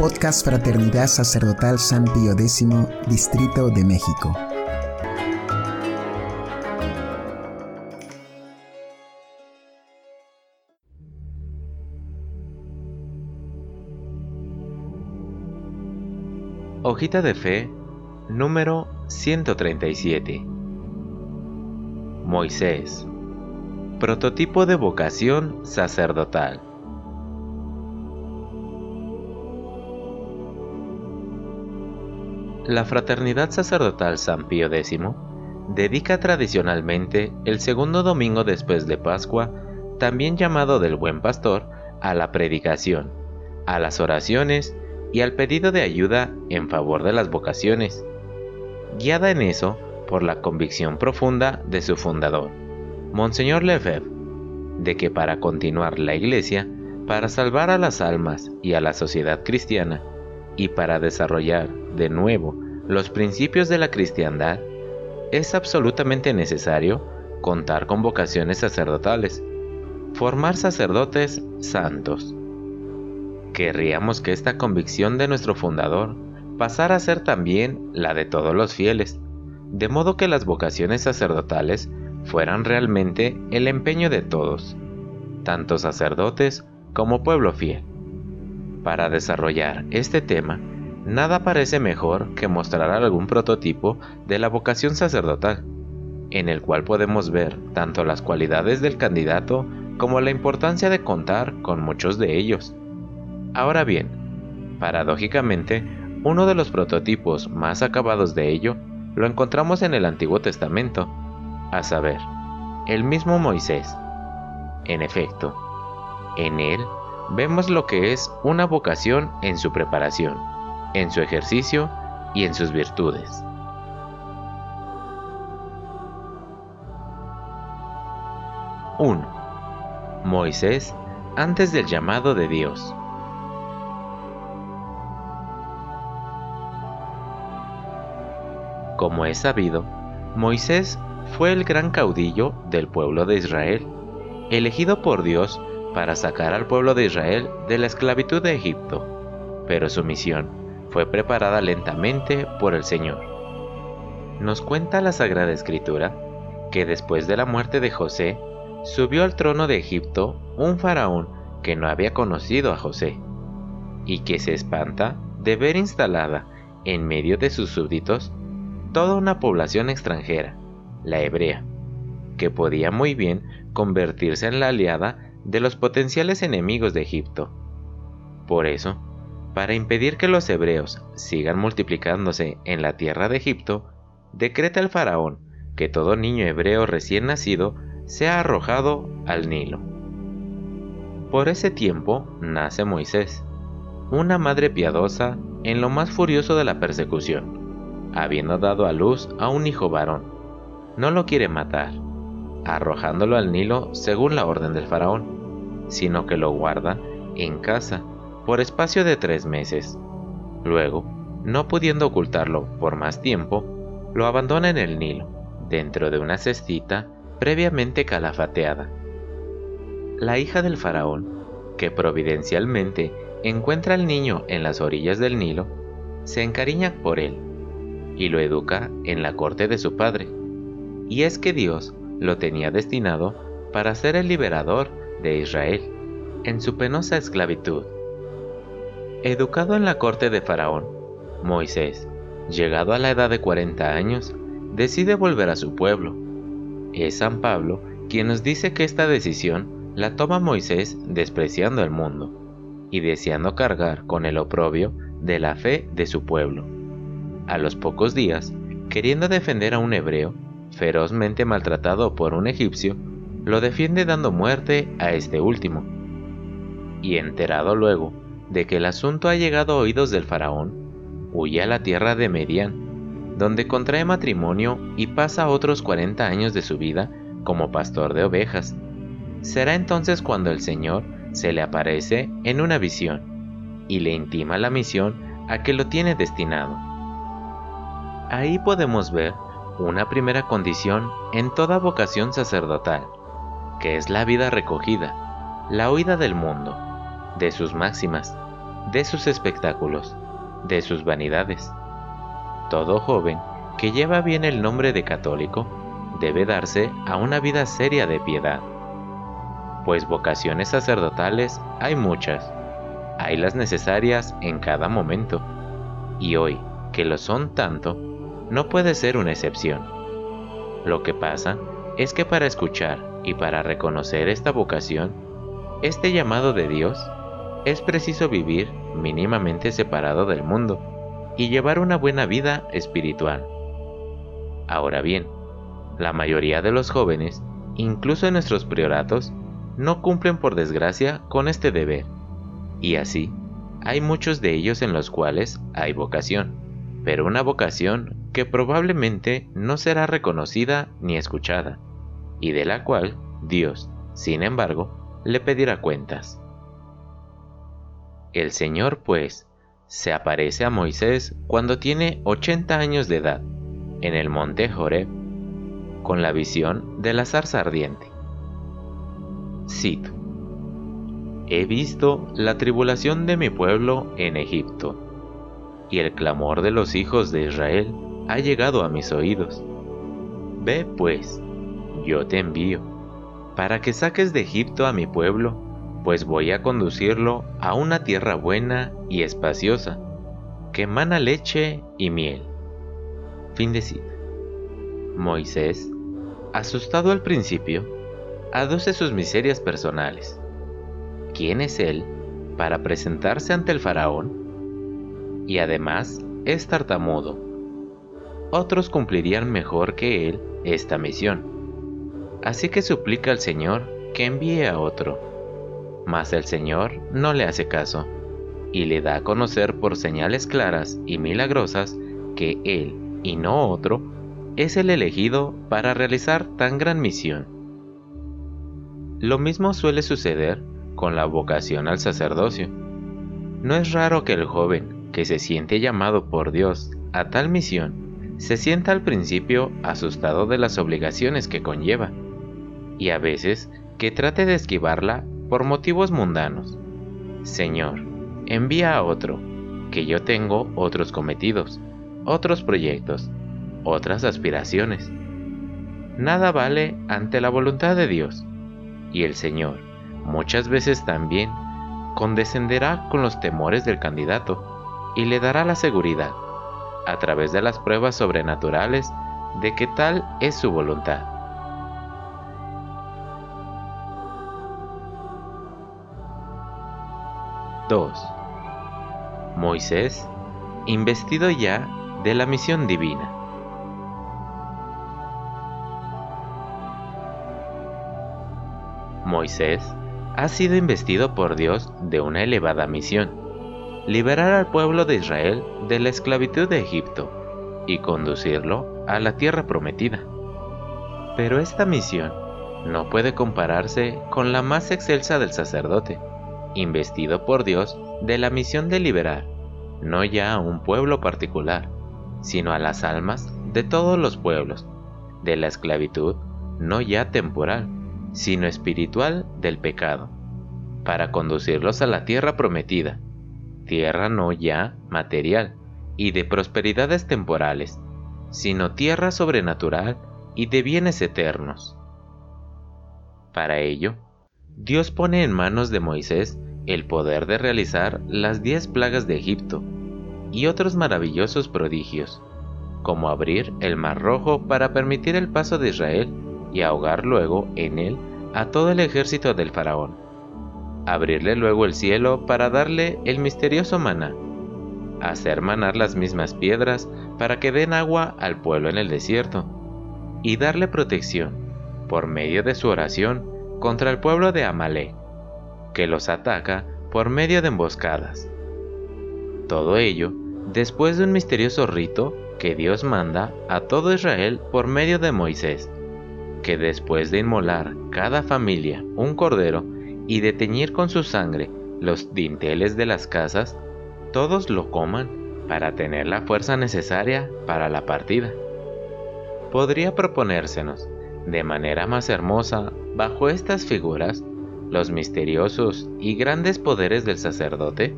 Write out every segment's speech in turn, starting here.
Podcast Fraternidad Sacerdotal San Pío X, Distrito de México. Hojita de Fe número 137 Moisés Prototipo de vocación sacerdotal La Fraternidad Sacerdotal San Pío X dedica tradicionalmente el segundo domingo después de Pascua, también llamado del Buen Pastor, a la predicación, a las oraciones y al pedido de ayuda en favor de las vocaciones, guiada en eso por la convicción profunda de su fundador, Monseñor Lefebvre, de que para continuar la Iglesia, para salvar a las almas y a la sociedad cristiana, y para desarrollar de nuevo los principios de la cristiandad, es absolutamente necesario contar con vocaciones sacerdotales, formar sacerdotes santos, Querríamos que esta convicción de nuestro fundador pasara a ser también la de todos los fieles, de modo que las vocaciones sacerdotales fueran realmente el empeño de todos, tanto sacerdotes como pueblo fiel. Para desarrollar este tema, nada parece mejor que mostrar algún prototipo de la vocación sacerdotal, en el cual podemos ver tanto las cualidades del candidato como la importancia de contar con muchos de ellos. Ahora bien, paradójicamente, uno de los prototipos más acabados de ello lo encontramos en el Antiguo Testamento, a saber, el mismo Moisés. En efecto, en él vemos lo que es una vocación en su preparación, en su ejercicio y en sus virtudes. ¡1! Moisés antes del llamado de Dios. Como es sabido, Moisés fue el gran caudillo del pueblo de Israel, elegido por Dios para sacar al pueblo de Israel de la esclavitud de Egipto, pero su misión fue preparada lentamente por el Señor. Nos cuenta la Sagrada Escritura que después de la muerte de José, subió al trono de Egipto un faraón que no había conocido a José, y que se espanta de ver instalada en medio de sus súbditos toda una población extranjera, la hebrea, que podía muy bien convertirse en la aliada de los potenciales enemigos de Egipto. Por eso, para impedir que los hebreos sigan multiplicándose en la tierra de Egipto, decreta el faraón que todo niño hebreo recién nacido sea arrojado al Nilo. Por ese tiempo nace Moisés, una madre piadosa en lo más furioso de la persecución habiendo dado a luz a un hijo varón. No lo quiere matar, arrojándolo al Nilo según la orden del faraón, sino que lo guarda en casa por espacio de tres meses. Luego, no pudiendo ocultarlo por más tiempo, lo abandona en el Nilo, dentro de una cestita previamente calafateada. La hija del faraón, que providencialmente encuentra al niño en las orillas del Nilo, se encariña por él y lo educa en la corte de su padre. Y es que Dios lo tenía destinado para ser el liberador de Israel en su penosa esclavitud. Educado en la corte de Faraón, Moisés, llegado a la edad de 40 años, decide volver a su pueblo. Es San Pablo quien nos dice que esta decisión la toma Moisés despreciando el mundo y deseando cargar con el oprobio de la fe de su pueblo. A los pocos días, queriendo defender a un hebreo, ferozmente maltratado por un egipcio, lo defiende dando muerte a este último. Y enterado luego de que el asunto ha llegado a oídos del faraón, huye a la tierra de Medián, donde contrae matrimonio y pasa otros 40 años de su vida como pastor de ovejas. Será entonces cuando el Señor se le aparece en una visión y le intima la misión a que lo tiene destinado. Ahí podemos ver una primera condición en toda vocación sacerdotal, que es la vida recogida, la huida del mundo, de sus máximas, de sus espectáculos, de sus vanidades. Todo joven que lleva bien el nombre de católico debe darse a una vida seria de piedad, pues vocaciones sacerdotales hay muchas, hay las necesarias en cada momento, y hoy, que lo son tanto, no puede ser una excepción. Lo que pasa es que para escuchar y para reconocer esta vocación, este llamado de Dios, es preciso vivir mínimamente separado del mundo y llevar una buena vida espiritual. Ahora bien, la mayoría de los jóvenes, incluso en nuestros prioratos, no cumplen por desgracia con este deber. Y así, hay muchos de ellos en los cuales hay vocación, pero una vocación que probablemente no será reconocida ni escuchada, y de la cual Dios, sin embargo, le pedirá cuentas. El Señor, pues, se aparece a Moisés cuando tiene 80 años de edad, en el monte Joreb, con la visión de la zarza ardiente. Cito. He visto la tribulación de mi pueblo en Egipto, y el clamor de los hijos de Israel ha llegado a mis oídos. Ve pues, yo te envío, para que saques de Egipto a mi pueblo, pues voy a conducirlo a una tierra buena y espaciosa, que emana leche y miel. Fin de cita. Moisés, asustado al principio, aduce sus miserias personales. ¿Quién es él para presentarse ante el faraón? Y además es tartamudo. Otros cumplirían mejor que él esta misión. Así que suplica al Señor que envíe a otro. Mas el Señor no le hace caso y le da a conocer por señales claras y milagrosas que él y no otro es el elegido para realizar tan gran misión. Lo mismo suele suceder con la vocación al sacerdocio. No es raro que el joven que se siente llamado por Dios a tal misión se sienta al principio asustado de las obligaciones que conlleva y a veces que trate de esquivarla por motivos mundanos. Señor, envía a otro, que yo tengo otros cometidos, otros proyectos, otras aspiraciones. Nada vale ante la voluntad de Dios, y el Señor muchas veces también condescenderá con los temores del candidato y le dará la seguridad, a través de las pruebas sobrenaturales, de que tal es su voluntad. (2) Moisés, investido ya de la misión divina. Moisés ha sido investido por Dios de una elevada misión, liberar al pueblo de Israel de la esclavitud de Egipto y conducirlo a la tierra prometida. Pero esta misión no puede compararse con la más excelsa del sacerdote, investido por Dios de la misión de liberar, no ya a un pueblo particular, sino a las almas de todos los pueblos, de la esclavitud no ya temporal, sino espiritual del pecado, para conducirlos a la tierra prometida, tierra no ya material y de prosperidades temporales, sino tierra sobrenatural y de bienes eternos. Para ello, Dios pone en manos de Moisés el poder de realizar las diez plagas de Egipto y otros maravillosos prodigios, como abrir el mar rojo para permitir el paso de Israel y ahogar luego en él a todo el ejército del faraón. Abrirle luego el cielo para darle el misterioso maná. Hacer manar las mismas piedras para que den agua al pueblo en el desierto. Y darle protección, por medio de su oración, contra el pueblo de Amalek, que los ataca por medio de emboscadas. Todo ello después de un misterioso rito que Dios manda a todo Israel por medio de Moisés, que después de inmolar cada familia un cordero y de teñir con su sangre los dinteles de las casas, todos lo coman para tener la fuerza necesaria para la partida. Podría proponérsenos, de manera más hermosa, bajo estas figuras, los misteriosos y grandes poderes del sacerdote?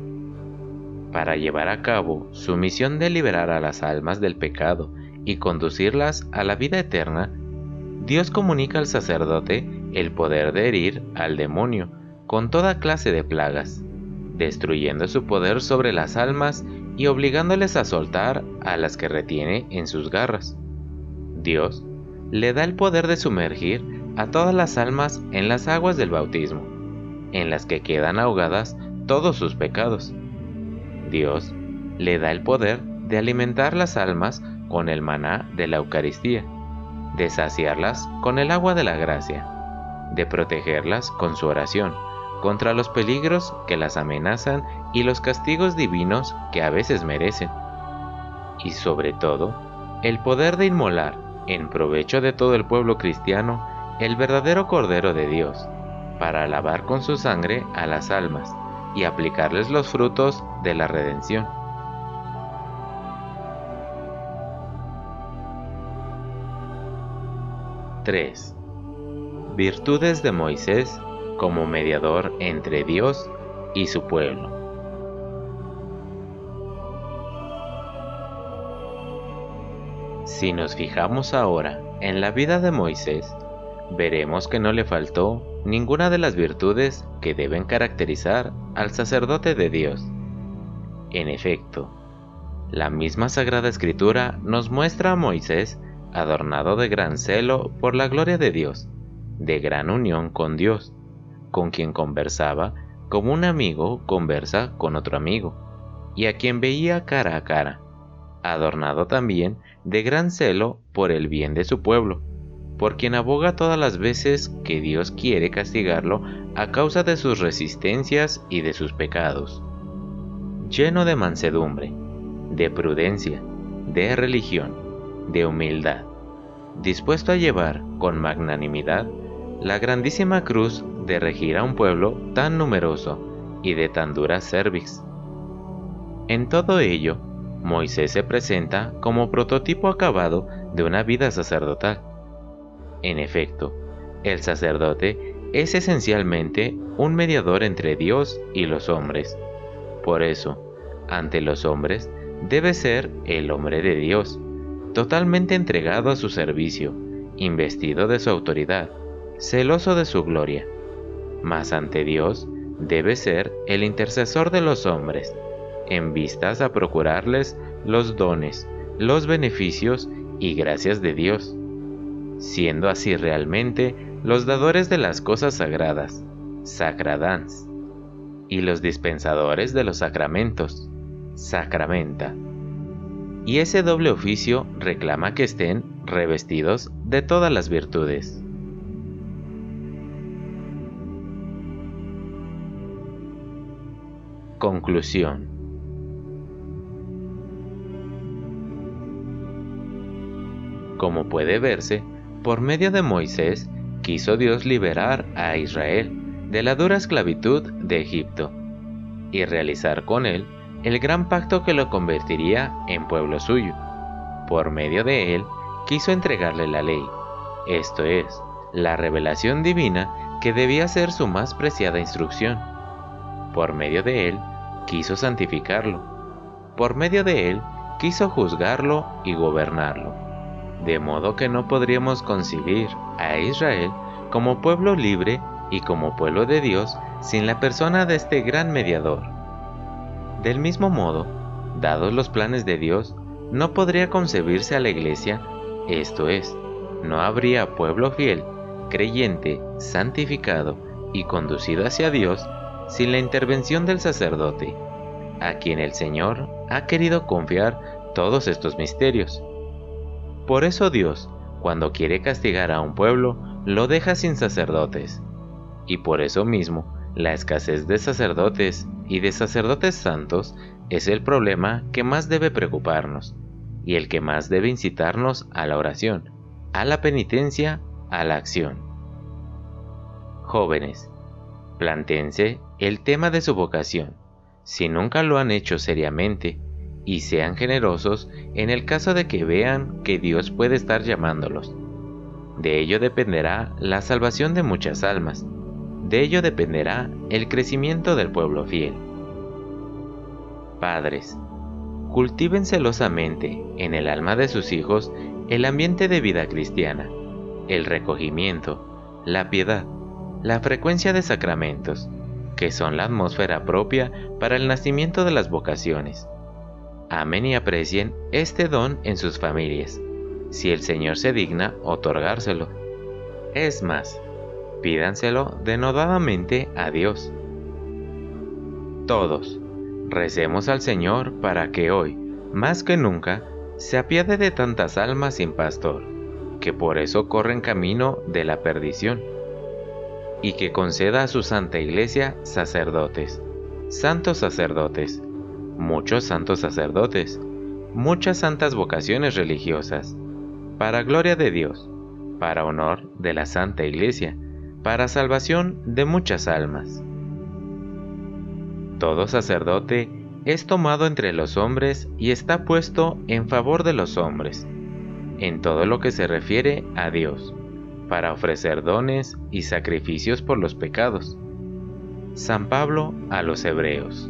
Para llevar a cabo su misión de liberar a las almas del pecado y conducirlas a la vida eterna, Dios comunica al sacerdote el poder de herir al demonio con toda clase de plagas, destruyendo su poder sobre las almas y obligándoles a soltar a las que retiene en sus garras. Dios le da el poder de sumergir a todas las almas en las aguas del bautismo, en las que quedan ahogadas todos sus pecados. Dios le da el poder de alimentar las almas con el maná de la Eucaristía, de saciarlas con el agua de la gracia, de protegerlas con su oración contra los peligros que las amenazan y los castigos divinos que a veces merecen. Y sobre todo, el poder de inmolar, en provecho de todo el pueblo cristiano, el verdadero Cordero de Dios, para lavar con su sangre a las almas y aplicarles los frutos de la redención. (3) Virtudes de Moisés como mediador entre Dios y su pueblo. Si nos fijamos ahora en la vida de Moisés, veremos que no le faltó ninguna de las virtudes que deben caracterizar al sacerdote de Dios. En efecto, la misma Sagrada Escritura nos muestra a Moisés adornado de gran celo por la gloria de Dios, de gran unión con Dios, con quien conversaba como un amigo conversa con otro amigo, y a quien veía cara a cara, adornado también de gran celo por el bien de su pueblo, por quien aboga todas las veces que Dios quiere castigarlo a causa de sus resistencias y de sus pecados. Lleno de mansedumbre, de prudencia, de religión, de humildad, dispuesto a llevar con magnanimidad la grandísima cruz de regir a un pueblo tan numeroso y de tan dura cervix. En todo ello, Moisés se presenta como prototipo acabado de una vida sacerdotal en efecto, el sacerdote es esencialmente un mediador entre Dios y los hombres. Por eso, ante los hombres, debe ser el hombre de Dios, totalmente entregado a su servicio, investido de su autoridad, celoso de su gloria. Mas ante Dios debe ser el intercesor de los hombres, en vistas a procurarles los dones, los beneficios y gracias de Dios siendo así realmente los dadores de las cosas sagradas, sacradans, y los dispensadores de los sacramentos, sacramenta. Y ese doble oficio reclama que estén revestidos de todas las virtudes. Conclusión Como puede verse, por medio de Moisés, quiso Dios liberar a Israel de la dura esclavitud de Egipto y realizar con él el gran pacto que lo convertiría en pueblo suyo. Por medio de él, quiso entregarle la ley, esto es, la revelación divina que debía ser su más preciada instrucción. Por medio de él, quiso santificarlo. Por medio de él, quiso juzgarlo y gobernarlo de modo que no podríamos concebir a Israel como pueblo libre y como pueblo de Dios sin la persona de este gran mediador. Del mismo modo, dados los planes de Dios, no podría concebirse a la iglesia, esto es, no habría pueblo fiel, creyente, santificado y conducido hacia Dios sin la intervención del sacerdote, a quien el Señor ha querido confiar todos estos misterios. Por eso Dios, cuando quiere castigar a un pueblo, lo deja sin sacerdotes. Y por eso mismo, la escasez de sacerdotes y de sacerdotes santos es el problema que más debe preocuparnos y el que más debe incitarnos a la oración, a la penitencia, a la acción. Jóvenes, plantense el tema de su vocación. Si nunca lo han hecho seriamente, y sean generosos en el caso de que vean que Dios puede estar llamándolos. De ello dependerá la salvación de muchas almas. De ello dependerá el crecimiento del pueblo fiel. Padres, cultiven celosamente en el alma de sus hijos el ambiente de vida cristiana, el recogimiento, la piedad, la frecuencia de sacramentos, que son la atmósfera propia para el nacimiento de las vocaciones. Amen y aprecien este don en sus familias, si el Señor se digna otorgárselo. Es más, pídanselo denodadamente a Dios. Todos, recemos al Señor para que hoy, más que nunca, se apiade de tantas almas sin pastor, que por eso corren camino de la perdición, y que conceda a su Santa Iglesia sacerdotes, santos sacerdotes, muchos santos sacerdotes, muchas santas vocaciones religiosas, para gloria de Dios, para honor de la Santa Iglesia, para salvación de muchas almas. Todo sacerdote es tomado entre los hombres y está puesto en favor de los hombres, en todo lo que se refiere a Dios, para ofrecer dones y sacrificios por los pecados. San Pablo a los Hebreos.